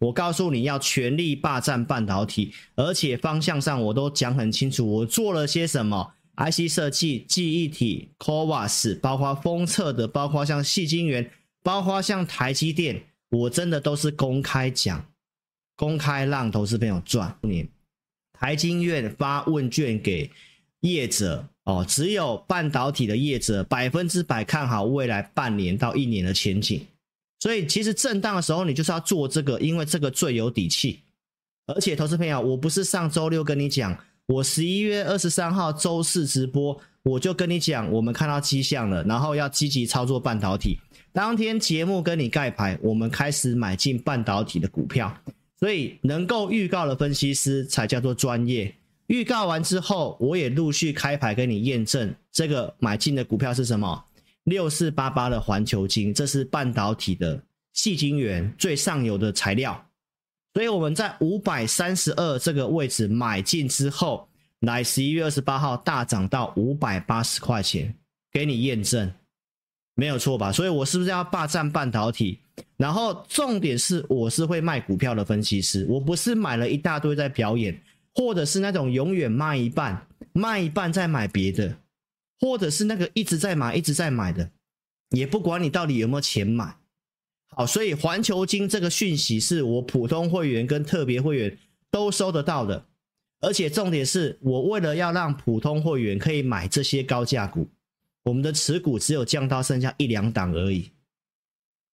我告诉你要全力霸占半导体，而且方向上我都讲很清楚，我做了些什么，IC 设计、记忆体、CoWAS，包括封测的，包括像矽晶圆，包括像台积电，我真的都是公开讲，公开让投资朋友赚。你台经院发问卷给业者哦，只有半导体的业者百分之百看好未来半年到一年的前景。所以其实震荡的时候，你就是要做这个，因为这个最有底气。而且，投资朋友，我不是上周六跟你讲，我十一月二十三号周四直播，我就跟你讲，我们看到迹象了，然后要积极操作半导体。当天节目跟你盖牌，我们开始买进半导体的股票。所以，能够预告的分析师才叫做专业。预告完之后，我也陆续开牌跟你验证这个买进的股票是什么。六四八八的环球晶，这是半导体的细晶圆最上游的材料，所以我们在五百三十二这个位置买进之后，来十一月二十八号大涨到五百八十块钱，给你验证，没有错吧？所以我是不是要霸占半导体？然后重点是，我是会卖股票的分析师，我不是买了一大堆在表演，或者是那种永远卖一半，卖一半再买别的。或者是那个一直在买、一直在买的，也不管你到底有没有钱买。好，所以环球金这个讯息是我普通会员跟特别会员都收得到的，而且重点是我为了要让普通会员可以买这些高价股，我们的持股只有降到剩下一两档而已。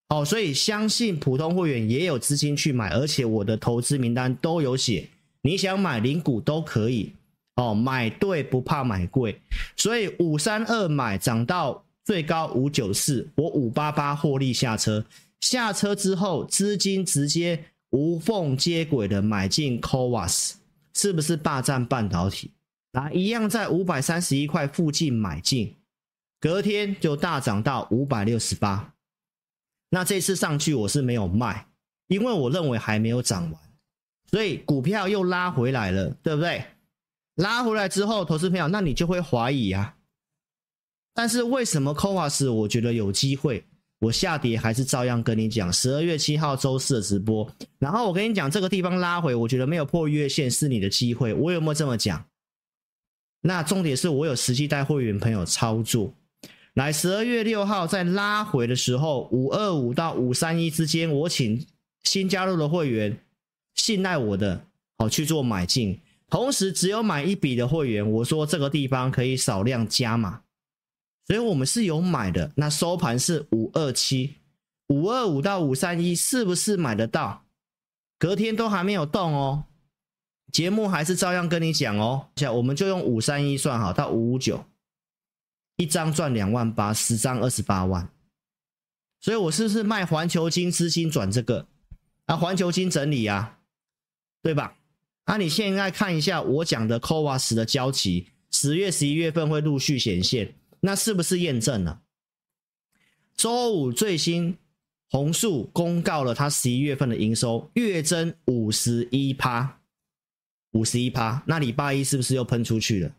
好，所以相信普通会员也有资金去买，而且我的投资名单都有写，你想买零股都可以。哦，买对不怕买贵，所以五三二买涨到最高五九四，我五八八获利下车，下车之后资金直接无缝接轨的买进 c o v a s 是不是霸占半导体？啊，一样在五百三十一块附近买进，隔天就大涨到五百六十八，那这次上去我是没有卖，因为我认为还没有涨完，所以股票又拉回来了，对不对？拉回来之后，投资朋友，那你就会怀疑啊。但是为什么 CoWoS 我觉得有机会？我下跌还是照样跟你讲。十二月七号周四的直播，然后我跟你讲，这个地方拉回，我觉得没有破月线是你的机会。我有没有这么讲？那重点是我有实际带会员朋友操作。来，十二月六号在拉回的时候，五二五到五三一之间，我请新加入的会员信赖我的，好去做买进。同时，只有买一笔的会员，我说这个地方可以少量加码，所以我们是有买的。那收盘是五二七、五二五到五三一，是不是买得到？隔天都还没有动哦，节目还是照样跟你讲哦。像我们就用五三一算好，到五五九，一张赚两万八，十张二十八万。所以我是不是卖环球金资金转这个？啊，环球金整理啊，对吧？那、啊、你现在看一下我讲的 CoWoS 的交期，十月、十一月份会陆续显现，那是不是验证了？周五最新红树公告了它十一月份的营收月增五十一趴，五十一趴，那礼拜一是不是又喷出去了？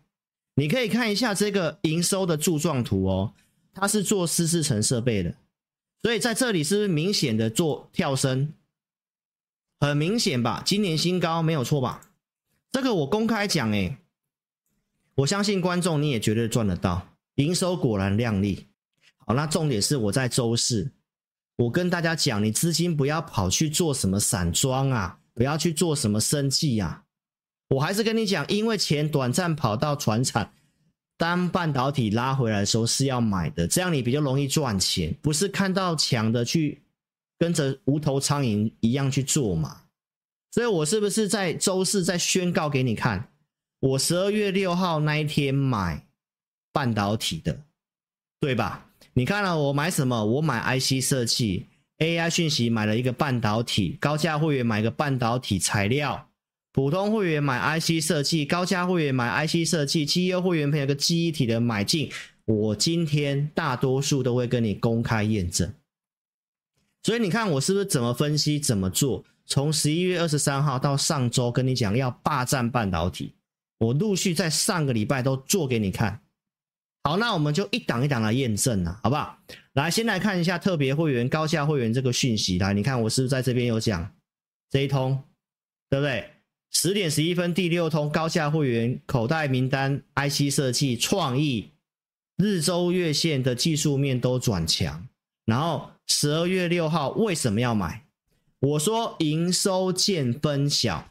你可以看一下这个营收的柱状图哦，它是做湿制程设备的，所以在这里是不是明显的做跳升？很明显吧，今年新高没有错吧？这个我公开讲诶，我相信观众你也绝对赚得到，营收果然亮丽。好，那重点是我在周四，我跟大家讲，你资金不要跑去做什么散装啊，不要去做什么生计啊，我还是跟你讲，因为钱短暂跑到船产，当半导体拉回来的时候是要买的，这样你比较容易赚钱，不是看到强的去。跟着无头苍蝇一样去做嘛，所以我是不是在周四再宣告给你看？我十二月六号那一天买半导体的，对吧？你看了我买什么？我买 IC 设计，AI 讯息买了一个半导体，高价会员买个半导体材料，普通会员买 IC 设计，高价会员买 IC 设计，绩优会员配有个记忆体的买进，我今天大多数都会跟你公开验证。所以你看我是不是怎么分析怎么做？从十一月二十三号到上周跟你讲要霸占半导体，我陆续在上个礼拜都做给你看。好，那我们就一档一档来验证了，好不好？来，先来看一下特别会员、高价会员这个讯息。来，你看我是不是在这边有讲？这一通，对不对？十点十一分第六通高价会员口袋名单，IC 设计创意，日周月线的技术面都转强。然后十二月六号为什么要买？我说营收见分晓，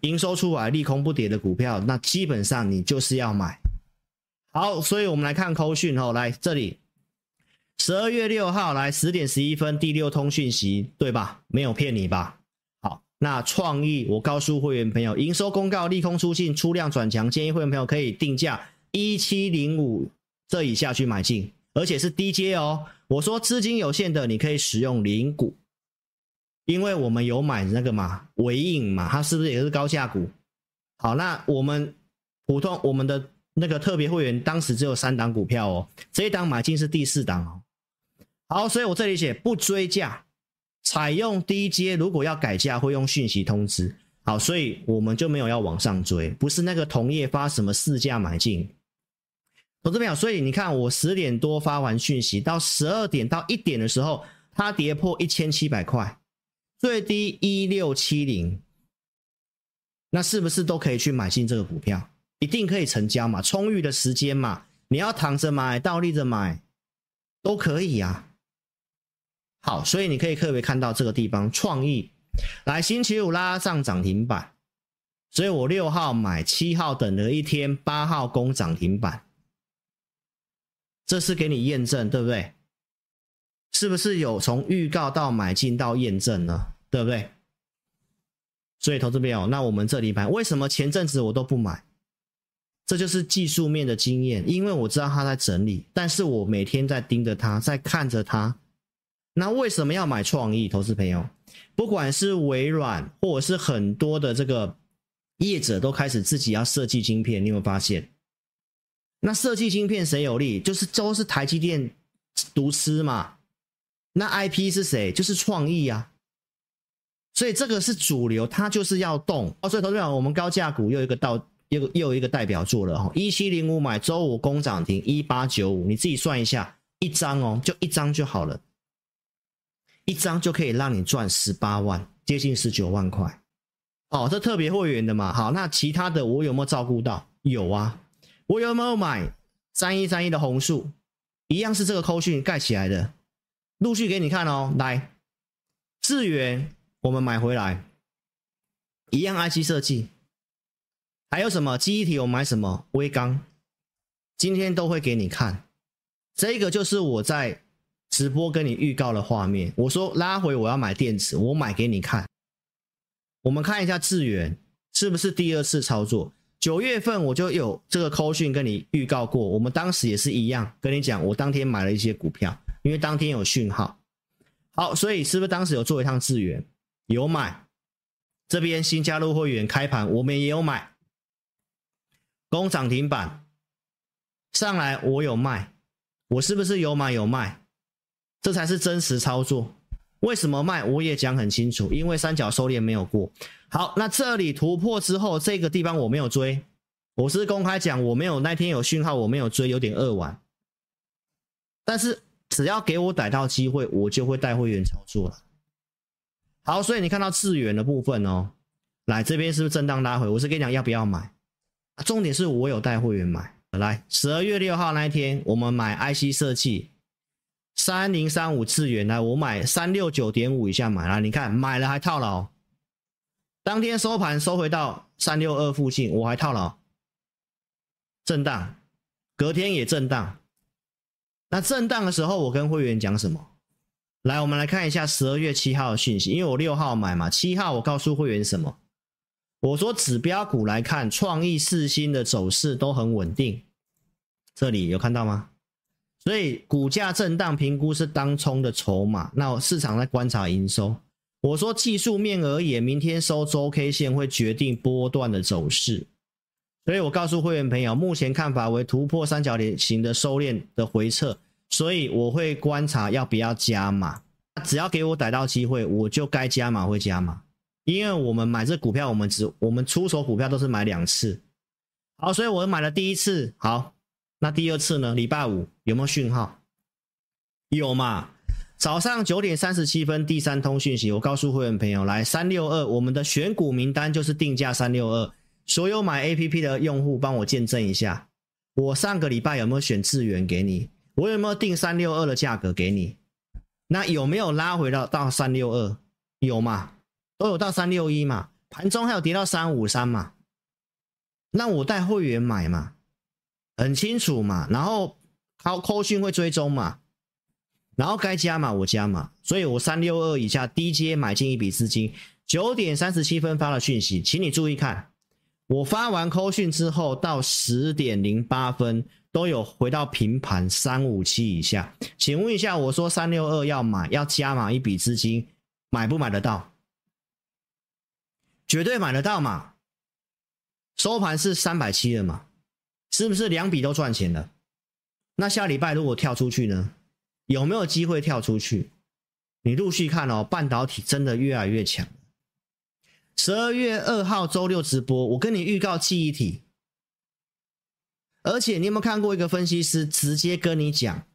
营收出来利空不跌的股票，那基本上你就是要买。好，所以我们来看扣讯哦，来这里，十二月六号来十点十一分第六通讯息，对吧？没有骗你吧？好，那创意，我告诉会员朋友，营收公告利空出尽，出量转强，建议会员朋友可以定价一七零五这以下去买进，而且是低阶哦。我说资金有限的，你可以使用零股，因为我们有买那个嘛，纬颖嘛，它是不是也是高价股？好，那我们普通我们的。那个特别会员当时只有三档股票哦，这一档买进是第四档哦。好，所以我这里写不追价，采用低阶，如果要改价会用讯息通知。好，所以我们就没有要往上追，不是那个同业发什么市价买进。投资朋友，所以你看我十点多发完讯息，到十二点到一点的时候，它跌破一千七百块，最低一六七零，那是不是都可以去买进这个股票？一定可以成交嘛？充裕的时间嘛？你要躺着买、倒立着买，都可以啊。好，所以你可以特别看到这个地方，创意来星期五拉上涨停板，所以我六号买，七号等了一天，八号攻涨停板，这是给你验证，对不对？是不是有从预告到买进到验证呢？对不对？所以投资朋友，那我们这里买，为什么前阵子我都不买？这就是技术面的经验，因为我知道它在整理，但是我每天在盯着它，在看着它。那为什么要买创意？投资朋友，不管是微软或者是很多的这个业者，都开始自己要设计晶片。你有没有发现？那设计晶片谁有利？就是都是台积电独吃嘛。那 IP 是谁？就是创意啊。所以这个是主流，它就是要动。哦，所以投资朋友，我们高价股又一个到。又又一个代表作了哈，一七零五买周五攻涨停一八九五，你自己算一下，一张哦，就一张就好了，一张就可以让你赚十八万，接近十九万块。哦，这特别会员的嘛，好，那其他的我有没有照顾到？有啊，我有没有买三一三一的红树？一样是这个扣讯盖起来的，陆续给你看哦。来，智源我们买回来，一样 IC 设计。还有什么记忆体？我买什么微钢？今天都会给你看。这个就是我在直播跟你预告的画面。我说拉回我要买电池，我买给你看。我们看一下智源是不是第二次操作？九月份我就有这个扣讯跟你预告过，我们当时也是一样跟你讲，我当天买了一些股票，因为当天有讯号。好，所以是不是当时有做一趟资源？有买。这边新加入会员开盘，我们也有买。攻涨停板上来，我有卖，我是不是有买有卖？这才是真实操作。为什么卖？我也讲很清楚，因为三角收敛没有过。好，那这里突破之后，这个地方我没有追，我是公开讲，我没有那天有讯号，我没有追，有点扼腕。但是只要给我逮到机会，我就会带会员操作了。好，所以你看到智原的部分哦，来这边是不是震荡拉回？我是跟你讲要不要买？重点是我有带会员买，来十二月六号那一天，我们买 IC 设计三零三五智原，来我买三六九点五以下买了，你看买了还套牢，当天收盘收回到三六二附近，我还套牢，震荡，隔天也震荡，那震荡的时候我跟会员讲什么？来，我们来看一下十二月七号的讯息，因为我六号买嘛，七号我告诉会员什么？我说指标股来看，创意四星的走势都很稳定，这里有看到吗？所以股价震荡评估是当冲的筹码，那市场在观察营收。我说技术面而言，明天收周 K 线会决定波段的走势，所以我告诉会员朋友，目前看法为突破三角形的收敛的回撤，所以我会观察要不要加码，只要给我逮到机会，我就该加码会加码。因为我们买这股票，我们只我们出手股票都是买两次，好，所以我买了第一次，好，那第二次呢？礼拜五有没有讯号？有嘛？早上九点三十七分，第三通讯息，我告诉会员朋友，来三六二，我们的选股名单就是定价三六二，所有买 APP 的用户帮我见证一下，我上个礼拜有没有选智原给你？我有没有定三六二的价格给你？那有没有拉回到到三六二？有嘛？都有到三六一嘛？盘中还有跌到三五三嘛？那我带会员买嘛？很清楚嘛？然后靠扣讯会追踪嘛？然后该加码我加码，所以我三六二以下低阶买进一笔资金，九点三十七分发了讯息，请你注意看，我发完扣讯之后到十点零八分。都有回到平盘三五七以下，请问一下，我说三六二要买，要加码一笔资金，买不买得到？绝对买得到嘛！收盘是三百七了嘛？是不是两笔都赚钱了？那下礼拜如果跳出去呢？有没有机会跳出去？你陆续看哦，半导体真的越来越强。十二月二号周六直播，我跟你预告记忆体。而且你有没有看过一个分析师直接跟你讲，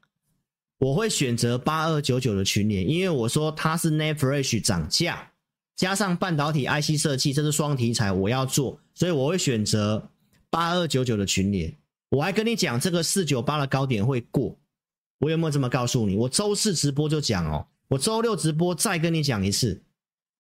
我会选择八二九九的群联，因为我说它是 NAND Flash 涨价，加上半导体 IC 设计，这是双题材，我要做，所以我会选择八二九九的群联。我还跟你讲这个四九八的高点会过，我有没有这么告诉你？我周四直播就讲哦，我周六直播再跟你讲一次，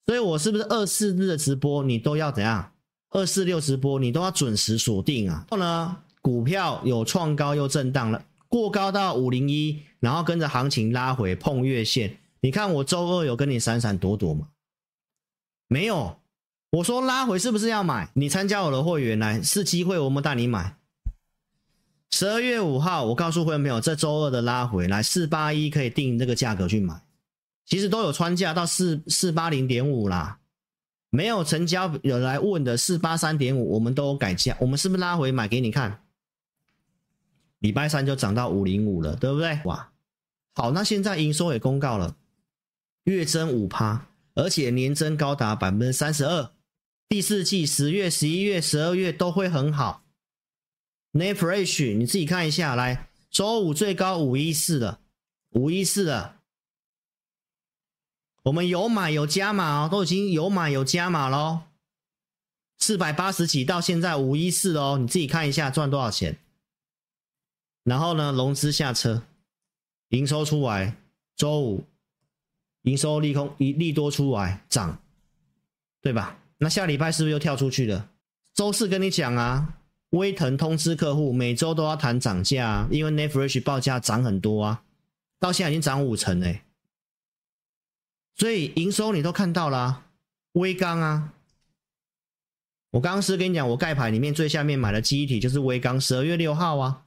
所以我是不是二四日的直播你都要怎样？二四六直播你都要准时锁定啊？后呢？股票有创高又震荡了，过高到五零一，然后跟着行情拉回碰月线。你看我周二有跟你闪闪躲躲吗？没有。我说拉回是不是要买？你参加我的会员来是机会，我们带你买。十二月五号，我告诉会员朋友，这周二的拉回来四八一可以定这个价格去买。其实都有穿价到四四八零点五啦。没有成交有来问的四八三点五，我们都改价。我们是不是拉回买给你看？礼拜三就涨到五零五了，对不对？哇，好，那现在营收也公告了，月增五趴，而且年增高达百分之三十二。第四季十月、十一月、十二月都会很好。NAND Flash，你自己看一下，来，周五最高五一四了，五一四了。我们有买有加码哦，都已经有买有加码喽，四百八十几到现在五一四哦，你自己看一下赚多少钱。然后呢，融资下车，营收出来，周五营收利空一利多出来涨，对吧？那下礼拜是不是又跳出去了？周四跟你讲啊，威腾通知客户每周都要谈涨价啊，因为 NAND Flash 报价涨很多啊，到现在已经涨五成哎，所以营收你都看到了啊，威刚啊，我刚刚是跟你讲，我盖牌里面最下面买的记忆体就是威刚，十二月六号啊。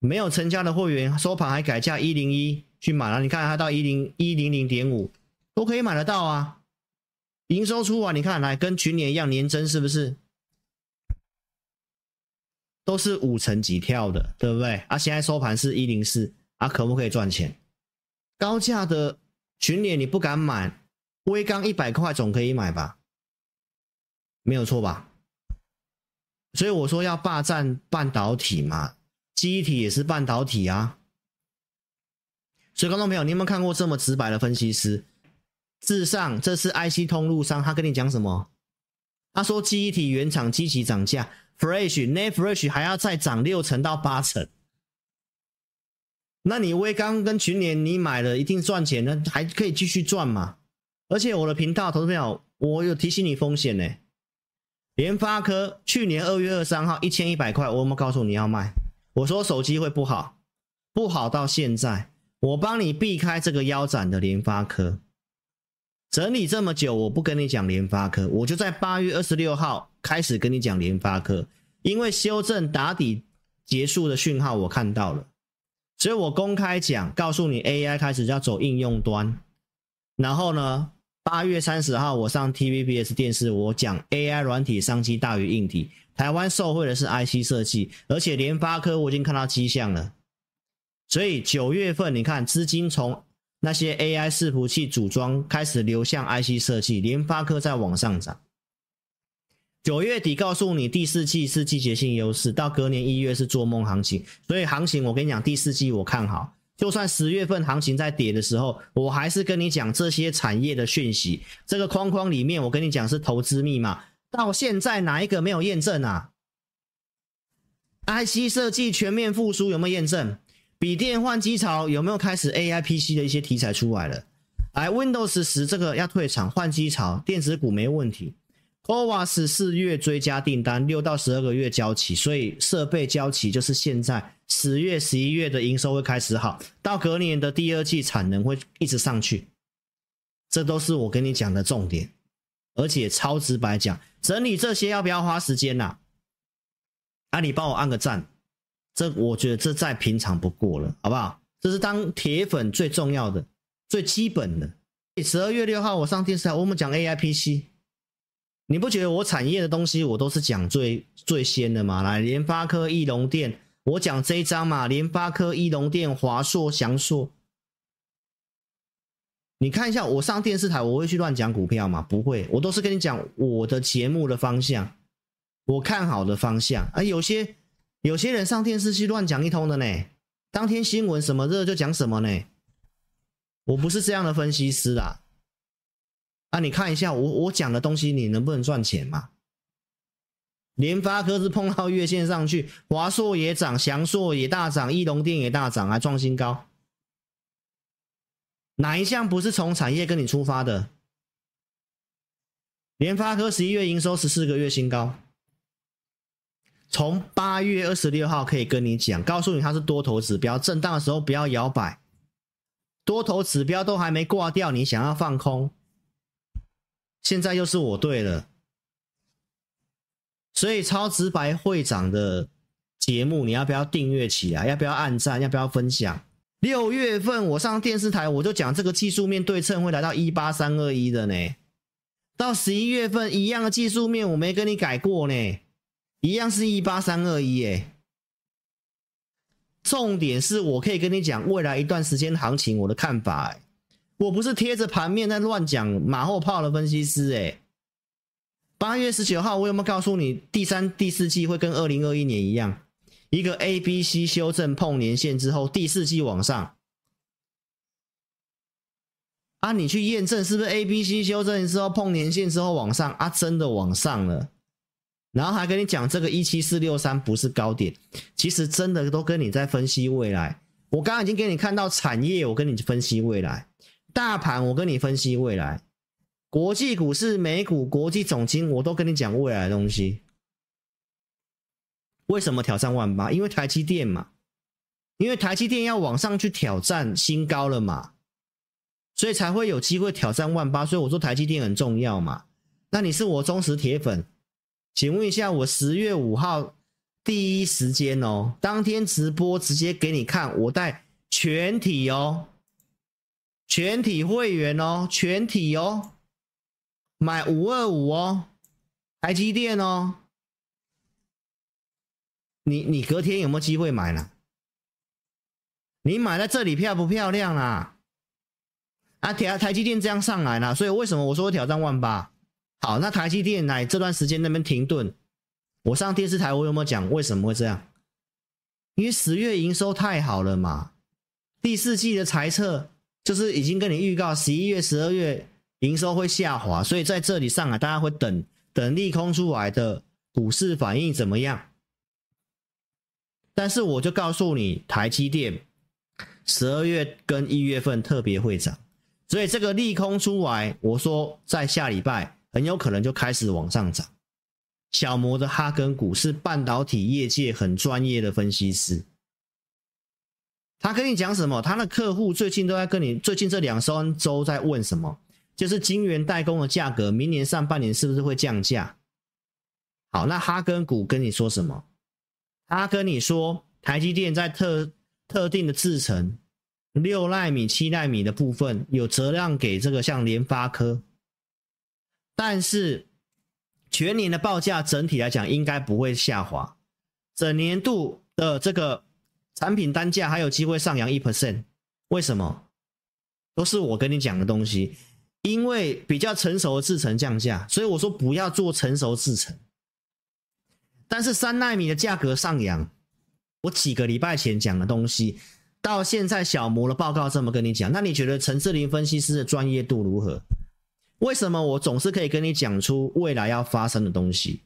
没有成交的会员收盘还改价一零一去买了，你看它到一零一零零点五都可以买得到啊。营收出啊，你看来跟去年一样年增是不是？都是五成几跳的，对不对？啊，现在收盘是一零四啊，可不可以赚钱？高价的群联你不敢买，威刚一百块总可以买吧？没有错吧？所以我说要霸占半导体嘛。记忆体也是半导体啊，所以观众朋友，你有没有看过这么直白的分析师？至上，这是 IC 通路商，他跟你讲什么？他说记忆体原厂积极涨价，Flash、NAND Flash 还要再涨六成到八成。那你威刚跟群联你买了一定赚钱，那还可以继续赚嘛？而且我的频道，投资朋友，我有提醒你风险呢。联发科去年二月二十三号一千一百块，我有没有告诉你要卖？我说手机会不好，不好到现在，我帮你避开这个腰斩的联发科，整理这么久，我不跟你讲联发科，我就在八月二十六号开始跟你讲联发科，因为修正打底结束的讯号我看到了，所以我公开讲，告诉你 AI 开始要走应用端，然后呢，八月三十号我上 TVBS 电视，我讲 AI 软体商机大于硬体。台湾受惠的是 IC 设计，而且联发科我已经看到迹象了，所以九月份你看资金从那些 AI 伺服器组装开始流向 IC 设计，联发科在往上涨。九月底告诉你第四季是季节性优势，到隔年一月是做梦行情，所以行情我跟你讲第四季我看好，就算十月份行情在跌的时候，我还是跟你讲这些产业的讯息。这个框框里面，我跟你讲是投资密码。到现在哪一个没有验证啊？IC 设计全面复苏有没有验证？笔电换机潮有没有开始？AI PC 的一些题材出来了。来，Windows 十这个要退场换机潮，电子股没问题。CoWoS 四月追加订单，六到十二个月交期，所以设备交期就是现在十月、十一月的营收会开始好，到隔年的第二季产能会一直上去，这都是我跟你讲的重点，而且超直白讲，整理这些要不要花时间呐、啊？啊，你帮我按个赞，这我觉得这再平常不过了，好不好？这是当铁粉最重要的、最基本的。十二月六号我上电视台，我们讲 AIPC。你不觉得我产业的东西我都是讲最最先的吗？来，联发科、义隆电，我讲这一张嘛，联发科、义隆电、华硕、祥硕。你看一下，我上电视台我会去乱讲股票吗？不会，我都是跟你讲我的节目的方向，我看好的方向。而有些有些人上电视去乱讲一通的呢，当天新闻什么热就讲什么呢？我不是这样的分析师啦。啊，你看一下我我讲的东西，你能不能赚钱嘛？联发科是碰到月线上去，华硕也涨，祥硕也大涨，义隆电也大涨，还创新高。哪一项不是从产业跟你出发的？联发科十一月营收十四个月新高，从八月二十六号可以跟你讲，告诉你它是多头指标，震荡的时候不要摇摆，多头指标都还没挂掉，你想要放空。现在又是我对了，所以超直白会长的节目，你要不要订阅起来？要不要按赞？要不要分享？六月份我上电视台，我就讲这个技术面对称会来到一八三二一的呢。到十一月份一样的技术面，我没跟你改过呢，一样是一八三二一哎。重点是我可以跟你讲未来一段时间行情我的看法哎。我不是贴着盘面在乱讲马后炮的分析师哎。八月十九号，我有没有告诉你第三、第四季会跟二零二一年一样，一个 A、B、C 修正碰年线之后，第四季往上？啊，你去验证是不是 A、B、C 修正之后碰年线之后往上？啊，真的往上了。然后还跟你讲这个一七四六三不是高点，其实真的都跟你在分析未来。我刚刚已经给你看到产业，我跟你分析未来。大盘，我跟你分析未来；国际股市、美股、国际总经，我都跟你讲未来的东西。为什么挑战万八？因为台积电嘛，因为台积电要往上去挑战新高了嘛，所以才会有机会挑战万八。所以我说台积电很重要嘛。那你是我忠实铁粉，请问一下，我十月五号第一时间哦，当天直播直接给你看，我带全体哦。全体会员哦，全体哦，买五二五哦，台积电哦，你你隔天有没有机会买呢？你买在这里漂不漂亮啊？啊，台台积电这样上来了，所以为什么我说我挑战万八？好，那台积电来这段时间那边停顿，我上电视台我有没有讲为什么会这样？因为十月营收太好了嘛，第四季的财测。就是已经跟你预告，十一月、十二月营收会下滑，所以在这里上来，大家会等等利空出来的股市反应怎么样？但是我就告诉你，台积电十二月跟一月份特别会涨，所以这个利空出来，我说在下礼拜很有可能就开始往上涨。小摩的哈根股是半导体业界很专业的分析师。他跟你讲什么？他的客户最近都在跟你，最近这两三周在问什么？就是晶圆代工的价格，明年上半年是不是会降价？好，那哈根股跟你说什么？他跟你说，台积电在特特定的制程，六奈米、七奈米的部分有折让给这个像联发科，但是全年的报价整体来讲应该不会下滑，整年度的这个。产品单价还有机会上扬一 percent，为什么？都是我跟你讲的东西，因为比较成熟的制程降价，所以我说不要做成熟制程。但是三纳米的价格上扬，我几个礼拜前讲的东西，到现在小摩的报告这么跟你讲，那你觉得陈志林分析师的专业度如何？为什么我总是可以跟你讲出未来要发生的东西？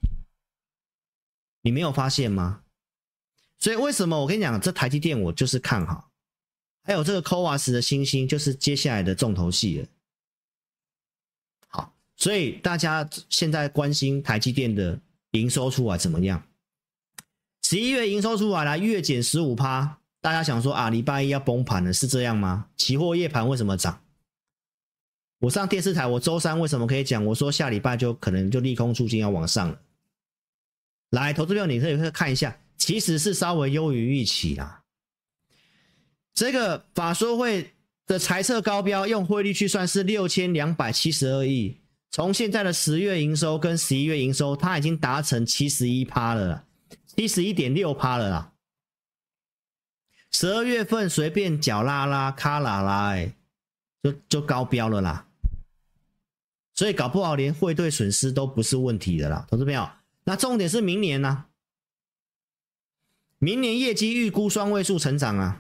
你没有发现吗？所以为什么我跟你讲，这台积电我就是看好，还有这个 CoWoS 的星星就是接下来的重头戏了。好，所以大家现在关心台积电的营收出来怎么样？十一月营收出来了，月减十五趴，大家想说啊，礼拜一要崩盘了，是这样吗？期货夜盘为什么涨？我上电视台，我周三为什么可以讲？我说下礼拜就可能就利空出尽要往上了。来，投资票，你可以看一下，其实是稍微优于预期啦。这个法说会的财测高标，用汇率去算是六千两百七十二亿。从现在的十月营收跟十一月营收，它已经达成七十一趴了，七十一点六趴了啦。十二月份随便脚拉拉、卡拉拉，哎，就就高标了啦。所以搞不好连汇兑损失都不是问题的啦，同志朋友。那重点是明年呢、明年业绩预估双位数成长啊！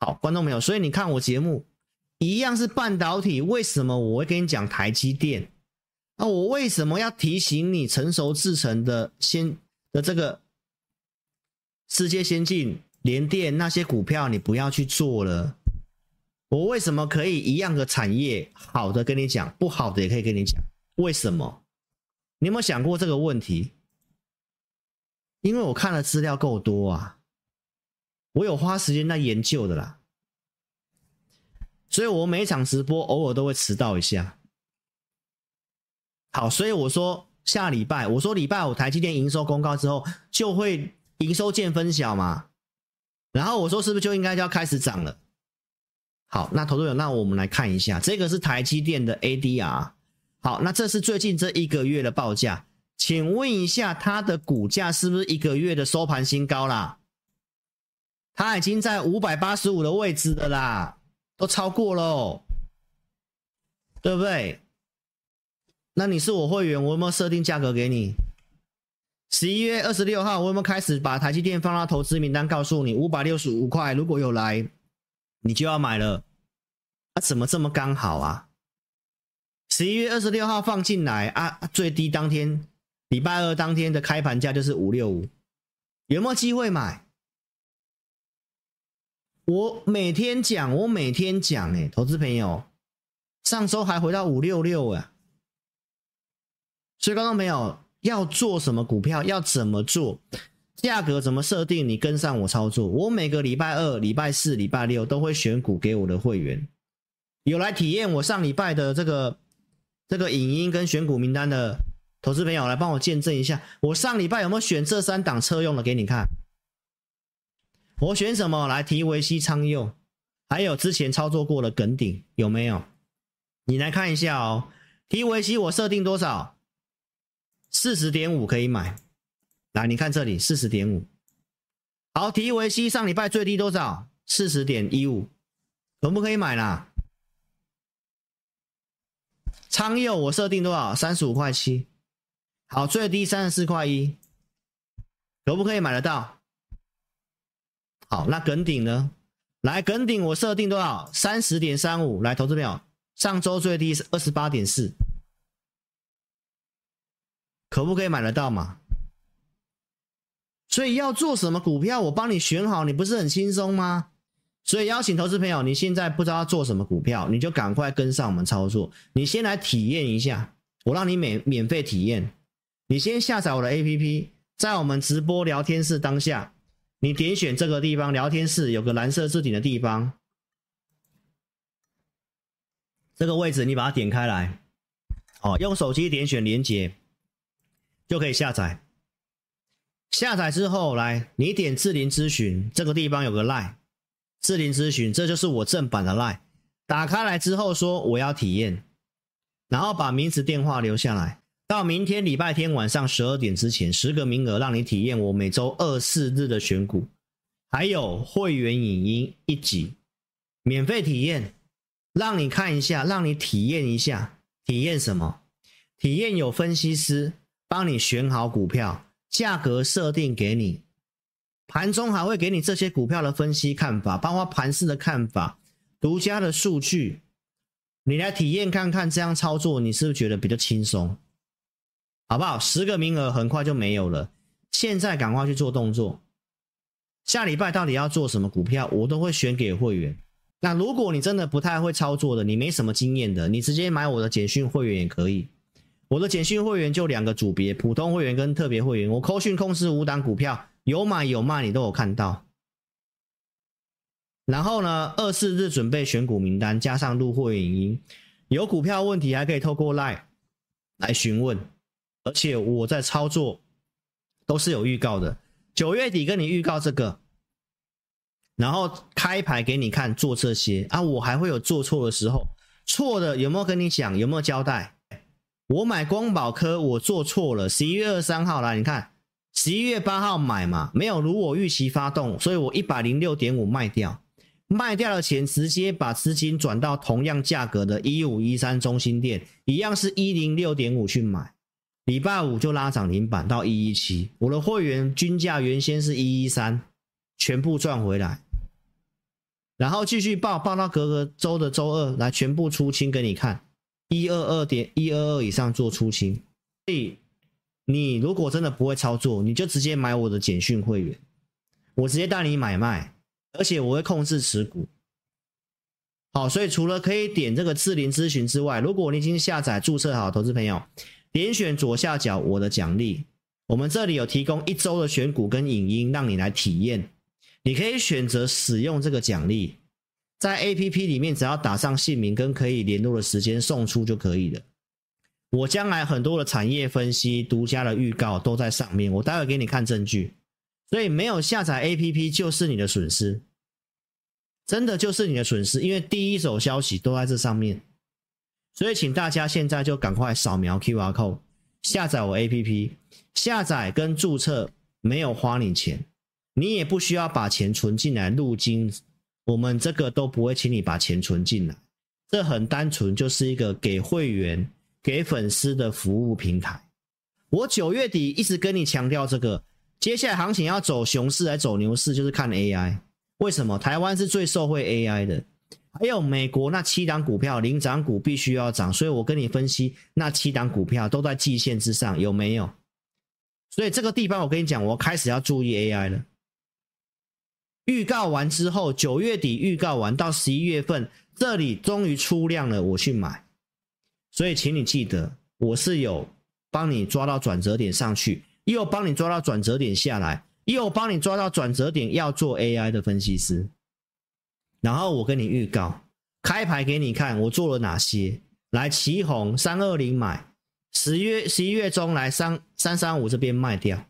好，观众朋友，所以你看我节目一样是半导体，为什么我会跟你讲台积电？那我为什么要提醒你成熟制程的先的这个世界先进联电那些股票你不要去做了？我为什么可以一样的产业好的跟你讲，不好的也可以跟你讲？为什么？你有没有想过这个问题？因为我看的资料够多啊，我有花时间在研究的啦，所以我每一场直播偶尔都会迟到一下。好，所以我说下礼拜，我说礼拜五台积电营收公告之后，就会营收见分晓嘛。然后我说是不是就应该就要开始涨了？好，那投资者，那我们来看一下，这个是台积电的 ADR。好，那这是最近这一个月的报价，请问一下，它的股价是不是一个月的收盘新高啦？它已经在五百八十五的位置的啦，都超过喽，对不对？那你是我会员，我有没有设定价格给你？十一月二十六号，我有没有开始把台积电放到投资名单，告诉你五百六十五块，如果有来。你就要买了，啊？怎么这么刚好啊？十一月二十六号放进来啊，最低当天礼拜二当天的开盘价就是五六五，有没有机会买？我每天讲，我每天讲，哎，投资朋友，上周还回到五六六啊，所以观众朋友要做什么股票，要怎么做？价格怎么设定？你跟上我操作。我每个礼拜二、礼拜四、礼拜六都会选股给我的会员。有来体验我上礼拜的这个这个影音跟选股名单的投资朋友，来帮我见证一下，我上礼拜有没有选这三档车用的给你看？我选什么？来提维西、昌佑，还有之前操作过的耿鼎有没有？你来看一下哦。提维西我设定多少？四十点五可以买。来，你看这里四十点五，好，提维西上礼拜最低多少？四十点一五，可不可以买啦？昌佑我设定多少？三十五块七，好，最低三十四块一，可不可以买得到？好，那耿鼎呢？来，耿鼎我设定多少？三十点三五，来，投资朋友，上周最低是二十八点四，可不可以买得到嘛？所以要做什么股票，我帮你选好，你不是很轻松吗？所以邀请投资朋友，你现在不知道做什么股票，你就赶快跟上我们操作。你先来体验一下，我让你免免费体验。你先下载我的 APP，在我们直播聊天室当下，你点选这个地方，聊天室有个蓝色置顶的地方，这个位置你把它点开来，哦，用手机点选连接就可以下载。下载之后，来你点智林咨询这个地方有个 line，智林咨询，这就是我正版的 line。打开来之后说我要体验，然后把名字电话留下来，到明天礼拜天晚上十二点之前，十个名额让你体验我每周二四日的选股，还有会员影音一集，免费体验，让你看一下，让你体验一下，体验什么？体验有分析师帮你选好股票。价格设定给你，盘中还会给你这些股票的分析看法，包括盘市的看法、独家的数据，你来体验看看，这样操作你是不是觉得比较轻松？好不好？十个名额很快就没有了，现在赶快去做动作。下礼拜到底要做什么股票，我都会选给会员。那如果你真的不太会操作的，你没什么经验的，你直接买我的简讯会员也可以。我的简讯会员就两个组别，普通会员跟特别会员。我扣讯控制五档股票，有买有卖，你都有看到。然后呢，二四日准备选股名单，加上入会影音，有股票问题还可以透过 LINE 来询问。而且我在操作都是有预告的，九月底跟你预告这个。然后开牌给你看做这些啊，我还会有做错的时候，错的有没有跟你讲？有没有交代？我买光宝科，我做错了。十一月二十三号来，你看，十一月八号买嘛，没有如我预期发动，所以我一百零六点五卖掉，卖掉的钱直接把资金转到同样价格的一五一三中心店，一样是一零六点五去买，礼拜五就拉涨停板到一一七，我的会员均价原先是一一三，全部赚回来。然后继续报，报到隔个周的周二来全部出清给你看，一二二点一二二以上做出清。所以你如果真的不会操作，你就直接买我的简讯会员，我直接带你买卖，而且我会控制持股。好，所以除了可以点这个智霖咨询之外，如果你已经下载注册好，投资朋友点选左下角我的奖励，我们这里有提供一周的选股跟影音让你来体验。你可以选择使用这个奖励，在 APP 里面只要打上姓名跟可以联络的时间送出就可以了。我将来很多的产业分析、独家的预告都在上面，我待会给你看证据。所以没有下载 APP 就是你的损失，真的就是你的损失，因为第一手消息都在这上面。所以请大家现在就赶快扫描 QR code 下载我 APP，下载跟注册没有花你钱。你也不需要把钱存进来入金，我们这个都不会请你把钱存进来，这很单纯，就是一个给会员、给粉丝的服务平台。我九月底一直跟你强调这个，接下来行情要走熊市还是走牛市，就是看 AI。为什么？台湾是最受惠 AI 的，还有美国那七档股票领涨股必须要涨，所以我跟你分析那七档股票都在季线之上，有没有？所以这个地方我跟你讲，我开始要注意 AI 了。预告完之后，九月底预告完到十一月份，这里终于出量了，我去买。所以，请你记得，我是有帮你抓到转折点上去，又帮你抓到转折点下来，又帮你抓到转折点要做 AI 的分析师。然后我跟你预告，开牌给你看，我做了哪些。来，奇鋐三二零买，十月十一月中来三三三五这边卖掉。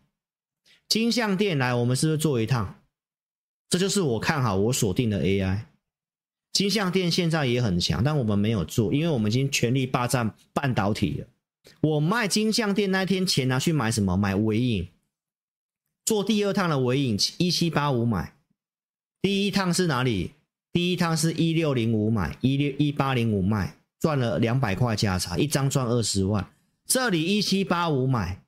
金像店来，我们是不是做一趟？这就是我看好我锁定的 AI，金像电现在也很强，但我们没有做，因为我们已经全力霸占半导体了。我卖金像电那天钱拿去买什么？买尾影，做第二趟的尾影一七八五买，第一趟是哪里？第一趟是一六零五买，一六一八零五卖，赚了两百块价差，一张赚二十万。这里一七八五买，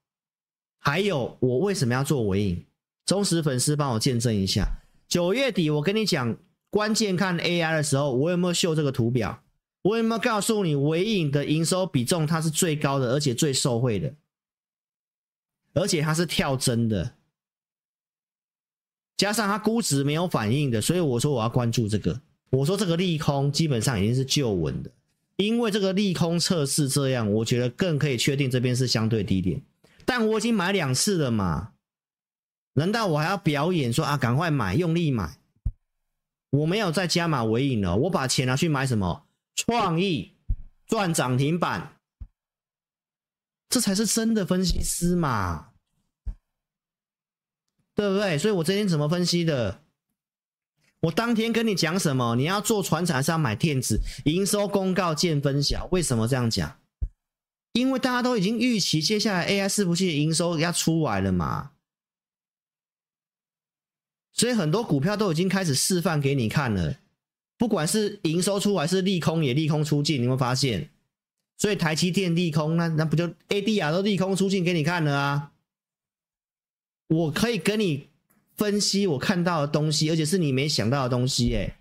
还有我为什么要做尾影？忠实粉丝帮我见证一下。九月底，我跟你讲，关键看 AI 的时候，我有没有秀这个图表？我有没有告诉你，唯影的营收比重它是最高的，而且最受惠的，而且它是跳增的，加上它估值没有反应的，所以我说我要关注这个。我说这个利空基本上已经是救稳的，因为这个利空测试这样，我觉得更可以确定这边是相对低点。但我已经买两次了嘛。难道我还要表演说啊，赶快买，用力买？我没有再加码纬颖了，我把钱拿去买什么？创意赚涨停板，这才是真的分析师嘛，对不对？所以我今天怎么分析的？我当天跟你讲什么？你要做传产商买电子，营收公告见分晓。为什么这样讲？因为大家都已经预期接下来 AI 伺服器营收要出来了嘛。所以很多股票都已经开始示范给你看了，不管是营收出来是利空也利空出尽，你会发现。所以台积电利空，那那不就 ADR 都利空出尽给你看了啊？我可以跟你分析我看到的东西，而且是你没想到的东西。哎，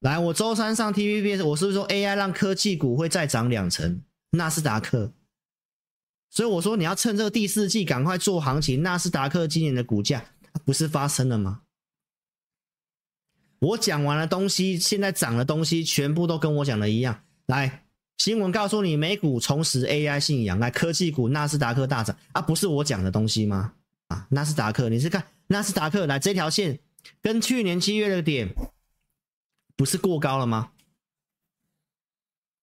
来，我周三上 T V B，我是不是说 AI 让科技股会再涨两成？纳斯达克。所以我说你要趁这个第四季赶快做行情。纳斯达克今年的股价不是发生了吗？我讲完了东西，现在涨的东西全部都跟我讲的一样。来，新闻告诉你，美股重拾 AI 信仰，来，科技股纳斯达克大涨啊，不是我讲的东西吗？啊，纳斯达克，你是看纳斯达克来这条线跟去年七月的点不是过高了吗？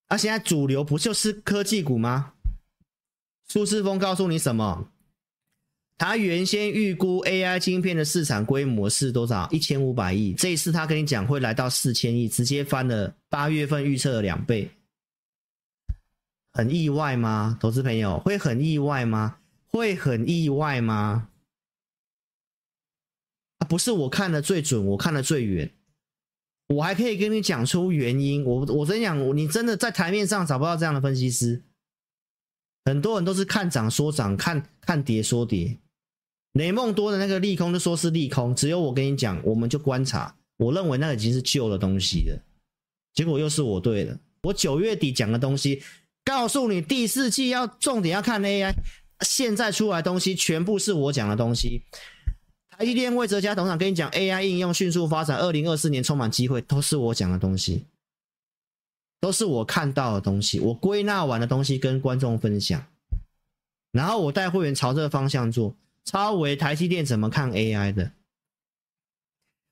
啊，现在主流不就是科技股吗？苏世峰告诉你什么？他原先预估 AI 晶片的市场规模是多少？一千五百亿。这一次他跟你讲会来到四千亿，直接翻了八月份预测的两倍。很意外吗？投资朋友会很意外吗？会很意外吗？啊，不是我看的最准，我看的最远，我还可以跟你讲出原因。我我真讲，你真的在台面上找不到这样的分析师。很多人都是看涨说涨，看看跌说跌。雷梦多的那个利空就说是利空，只有我跟你讲，我们就观察。我认为那已经是旧的东西了，结果又是我对了。我九月底讲的东西，告诉你第四季要重点要看 AI，现在出来东西全部是我讲的东西。台积电魏哲家董事长跟你讲，AI 应用迅速发展，二零二四年充满机会，都是我讲的东西，都是我看到的东西，我归纳完的东西跟观众分享，然后我带会员朝这个方向做。超微台积电怎么看 AI 的？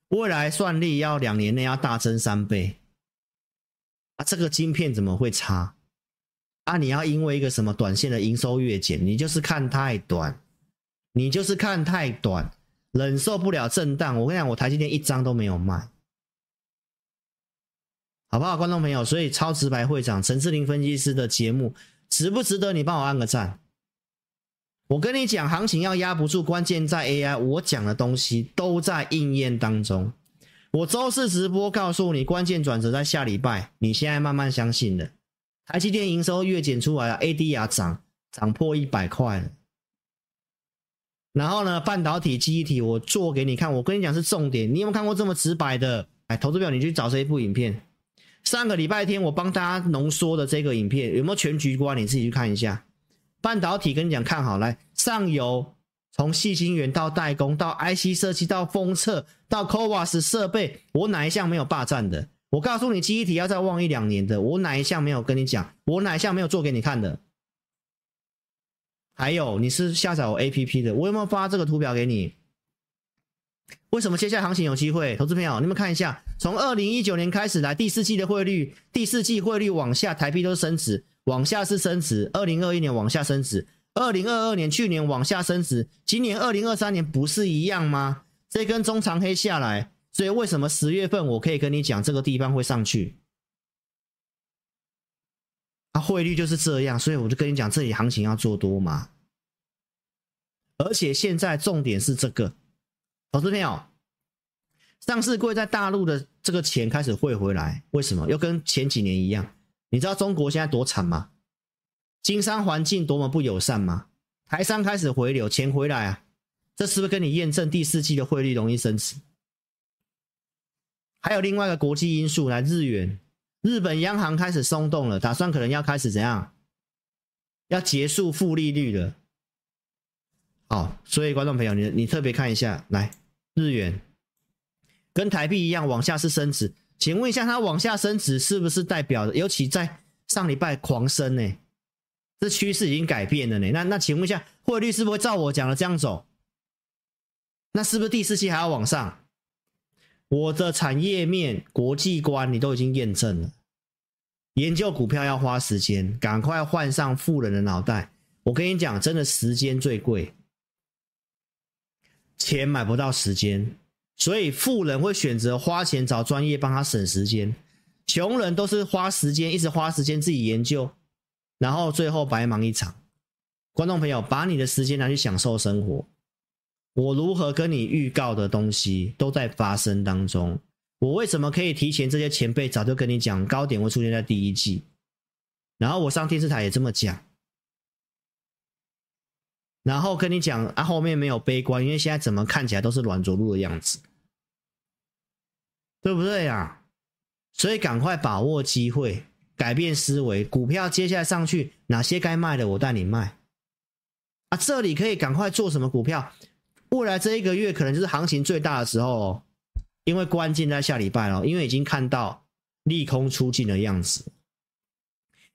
未来算力要两年内要大增三倍啊！这个晶片怎么会差啊？你要因为一个什么短线的营收月减，你就是看太短，你就是看太短，忍受不了震荡。我跟你讲，我台积电一张都没有卖，好不好，观众朋友？所以超直白会长陈志霖分析师的节目值不值得你帮我按个赞？我跟你讲，行情要压不住，关键在 AI。我讲的东西都在应验当中。我周四直播告诉你，关键转折在下礼拜。你现在慢慢相信了。台积电营收月减出来了，ADR 涨涨破一百块了。然后呢，半导体记忆体我做给你看。我跟你讲是重点。你有没有看过这么直白的？哎，投资表，你去找这一部影片。上个礼拜天我帮大家浓缩的这个影片，有没有全局观？你自己去看一下。半导体跟你讲看好，来上游从细晶圆到代工到 IC 设计到封测到 CoWoS 设备，我哪一项没有霸占的？我告诉你，记忆体要再旺一两年的，我哪一项没有跟你讲？我哪一项没有做给你看的？还有你是下载我 APP 的，我有没有发这个图表给你？为什么接下来行情有机会？投资朋友，你们看一下，从二零一九年开始来第四季的汇率，第四季汇率往下，台币都是升值。往下是升值，二零二一年往下升值，二零二二年去年往下升值，今年二零二三年不是一样吗？这根中长黑下来，所以为什么十月份我可以跟你讲这个地方会上去？啊，汇率就是这样，所以我就跟你讲，这里行情要做多嘛。而且现在重点是这个，投资朋友，上市柜在大陆的这个钱开始汇回来，为什么？又跟前几年一样。你知道中国现在多惨吗？经商环境多么不友善吗？台商开始回流，钱回来啊，这是不是跟你验证第四季的汇率容易升值？还有另外一个国际因素，来日元，日本央行开始松动了，打算可能要开始怎样？要结束负利率了。好，所以观众朋友，你你特别看一下，来日元跟台币一样往下是升值。请问一下，它往下升值是不是代表的？尤其在上礼拜狂升呢？这趋势已经改变了呢。那那请问一下，汇率是不是会照我讲的这样走？那是不是第四期还要往上？我的产业面、国际观你都已经验证了。研究股票要花时间，赶快换上富人的脑袋。我跟你讲，真的时间最贵，钱买不到时间。所以富人会选择花钱找专业帮他省时间，穷人都是花时间一直花时间自己研究，然后最后白忙一场。观众朋友，把你的时间拿去享受生活。我如何跟你预告的东西都在发生当中。我为什么可以提前？这些前辈早就跟你讲，高点会出现在第一季，然后我上电视台也这么讲。然后跟你讲啊，后面没有悲观，因为现在怎么看起来都是软着陆的样子，对不对呀？所以赶快把握机会，改变思维，股票接下来上去，哪些该卖的我带你卖啊！这里可以赶快做什么股票？未来这一个月可能就是行情最大的时候哦，因为关键在下礼拜了，因为已经看到利空出尽的样子。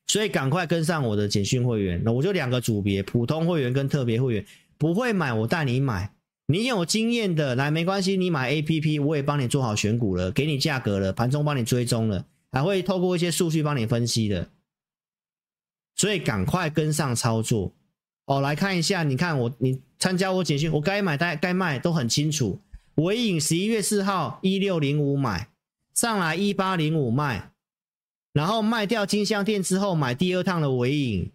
所以赶快跟上我的简讯会员，那我就两个组别，普通会员跟特别会员。不会买，我带你买。你有经验的，来没关系，你买 APP，我也帮你做好选股了，给你价格了，盘中帮你追踪了，还会透过一些数据帮你分析的。所以赶快跟上操作哦！来看一下，你看我，你参加我简讯，我该买该该卖都很清楚。纬颖十一月四号一六零五买上来一八零五卖。然后卖掉金像电之后，买第二趟的尾影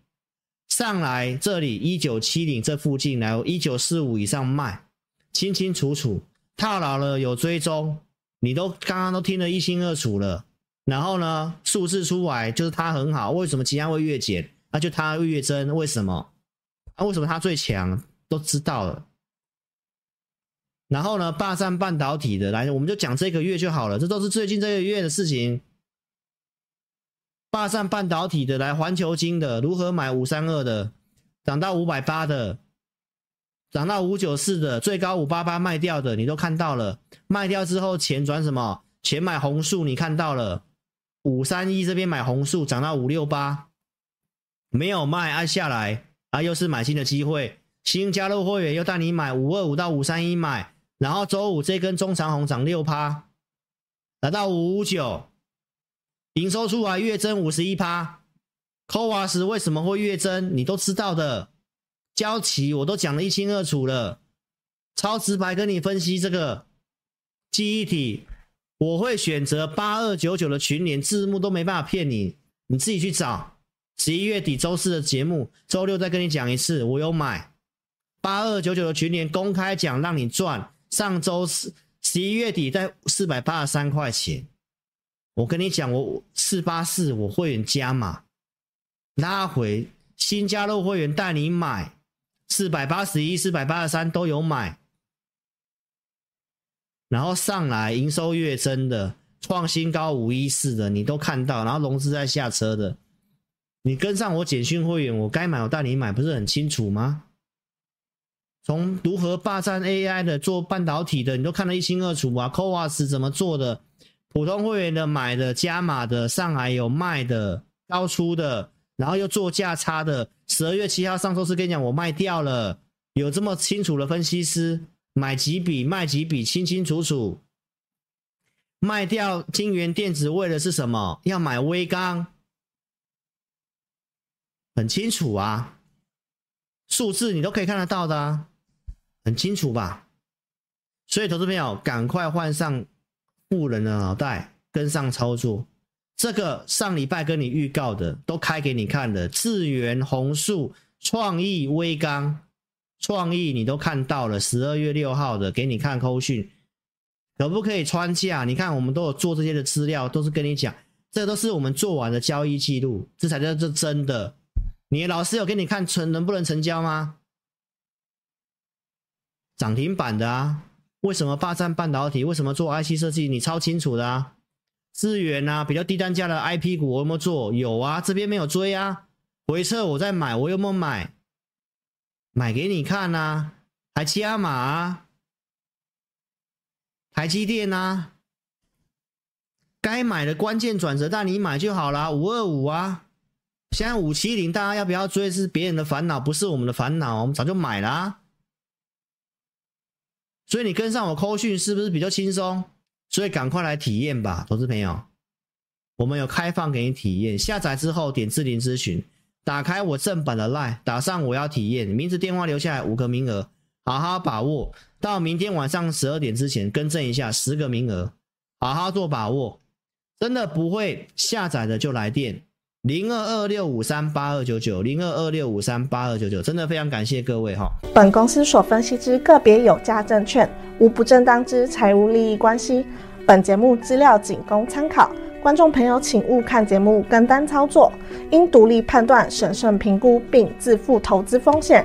上来这里一九七零这附近来一九四五以上卖，清清楚楚套牢了有追踪，你都刚刚都听得一清二楚了。然后呢，数字出来就是它很好，为什么其他会越减？那就它会越增，为什么？啊，为什么它最强？都知道了。然后呢，霸占半导体的来，我们就讲这个月就好了，这都是最近这个月的事情。霸占半导体的，来环球金的，如何买五三二的，涨到五百八的，涨到五九四的，最高五八八卖掉的，你都看到了。卖掉之后钱转什么？钱买红树，你看到了。五三一这边买红树，涨到五六八，没有卖，按下来啊，又是买进的机会。新加入会员又带你买五二五到五三一买，然后周五这根中长红涨六趴，来到五五九。营收出来月增五十一趴，CoWoS 为什么会月增？你都知道的，交期我都讲得一清二楚了，超直白跟你分析这个记忆体，我会选择八二九九的群联字幕都没办法骗你，你自己去找。十一月底周四的节目，周六再跟你讲一次，我有买八二九九的群联公开讲让你赚，上周四十一月底在四百八十三块钱。我跟你讲，我四八四，我会员加码，拉回新加入会员带你买四百八十一、四百八十三都有买，然后上来营收月增的创新高五一四的你都看到，然后融资在下车的，你跟上我简讯会员，我该买我带你买，不是很清楚吗？从如何霸占 AI 的做半导体的，你都看得一清二楚啊，CoWoS 怎么做的？普通会员的买的加码的上海有卖的高出的，然后又做价差的。十二月七号上周是跟你讲，我卖掉了，有这么清楚的分析师买几笔卖几笔，清清楚楚。卖掉晶圆电子为的是什么？要买微钢，很清楚啊，数字你都可以看得到的啊，很清楚吧？所以投资朋友赶快换上。富人的脑袋跟上操作，这个上礼拜跟你预告的都开给你看的，智源红树、创意、微刚、创意你都看到了，十二月六号的给你看扣讯，可不可以穿价？你看我们都有做这些的资料，都是跟你讲，这都是我们做完的交易记录，这才叫做真的。你老师有给你看成能不能成交吗？涨停板的啊。为什么霸占半导体？为什么做 IC 设计？你超清楚的啊！资源啊，比较低单价的 IP 股，我有没有做？有啊，这边没有追啊。回撤我在买，我有没有买？买给你看啊，还加码啊，台积电啊，该买的关键转折带你买就好啦。五二五啊，现在五七零，大家要不要追？是别人的烦恼，不是我们的烦恼，我们早就买了。所以你跟上我扣讯是不是比较轻松？所以赶快来体验吧，投资朋友，我们有开放给你体验。下载之后点智霖咨询，打开我正版的 LINE，打上我要体验，名字电话留下来五个名额，好好把握。到明天晚上十二点之前更正一下十个名额，好好做把握。真的不会下载的就来电。零二二六五三八二九九，零二二六五三八二九九，真的非常感谢各位哈。本公司所分析之个别有价证券，无不正当之财务利益关系。本节目资料仅供参考，观众朋友请勿看节目跟单操作，应独立判断、审慎评估并自负投资风险。